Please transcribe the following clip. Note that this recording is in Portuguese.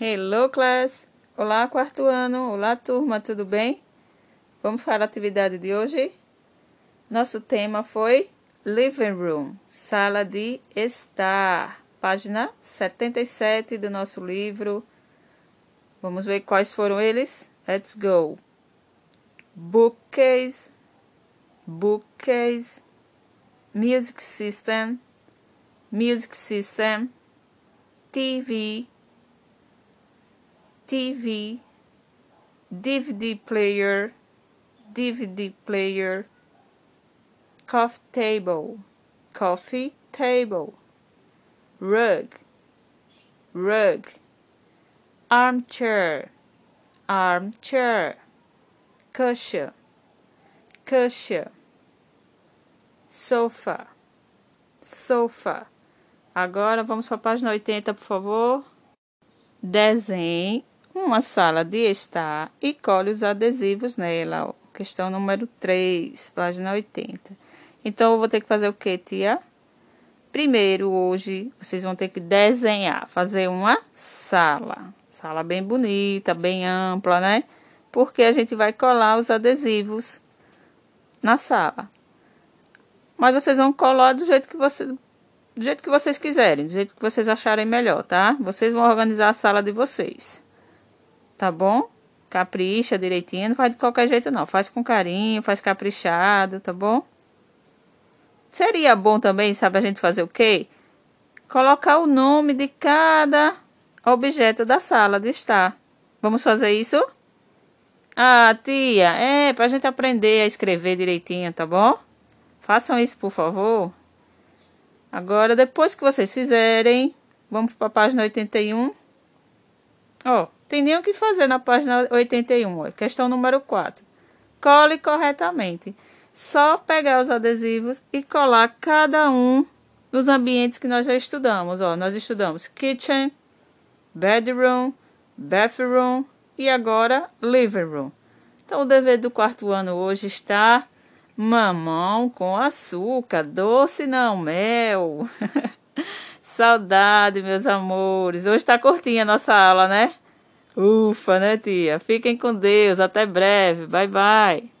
Hello, class! Olá, quarto ano! Olá, turma, tudo bem? Vamos para a atividade de hoje? Nosso tema foi Living Room, sala de estar, página 77 do nosso livro. Vamos ver quais foram eles? Let's go! Bookcase, bookcase, music system, music system, TV, TV, DVD player, DVD player, coffee table, coffee table, rug, rug, armchair, armchair, cushion, cushion, sofa, sofa. Agora vamos para a página 80, por favor. Desenhe uma sala de estar e colhe os adesivos nela. Ó. Questão número 3, página 80. Então, eu vou ter que fazer o que, tia? Primeiro, hoje, vocês vão ter que desenhar, fazer uma sala. Sala bem bonita, bem ampla, né? Porque a gente vai colar os adesivos na sala. Mas vocês vão colar do jeito que você, do jeito que vocês quiserem, do jeito que vocês acharem melhor, tá? Vocês vão organizar a sala de vocês tá bom? Capricha direitinho, não faz de qualquer jeito não, faz com carinho, faz caprichado, tá bom? Seria bom também, sabe a gente fazer o quê? Colocar o nome de cada objeto da sala de estar. Vamos fazer isso? Ah, tia, é pra gente aprender a escrever direitinho, tá bom? Façam isso, por favor. Agora, depois que vocês fizerem, vamos para a página 81. Ó, tem nem o que fazer na página 81, questão número 4. Cole corretamente. Só pegar os adesivos e colar cada um nos ambientes que nós já estudamos. Ó, nós estudamos kitchen, bedroom, bathroom e agora living room. Então, o dever do quarto ano hoje está mamão com açúcar, doce não, mel. Saudade, meus amores. Hoje está curtinha a nossa aula, né? Ufa, né, tia? Fiquem com Deus. Até breve. Bye, bye.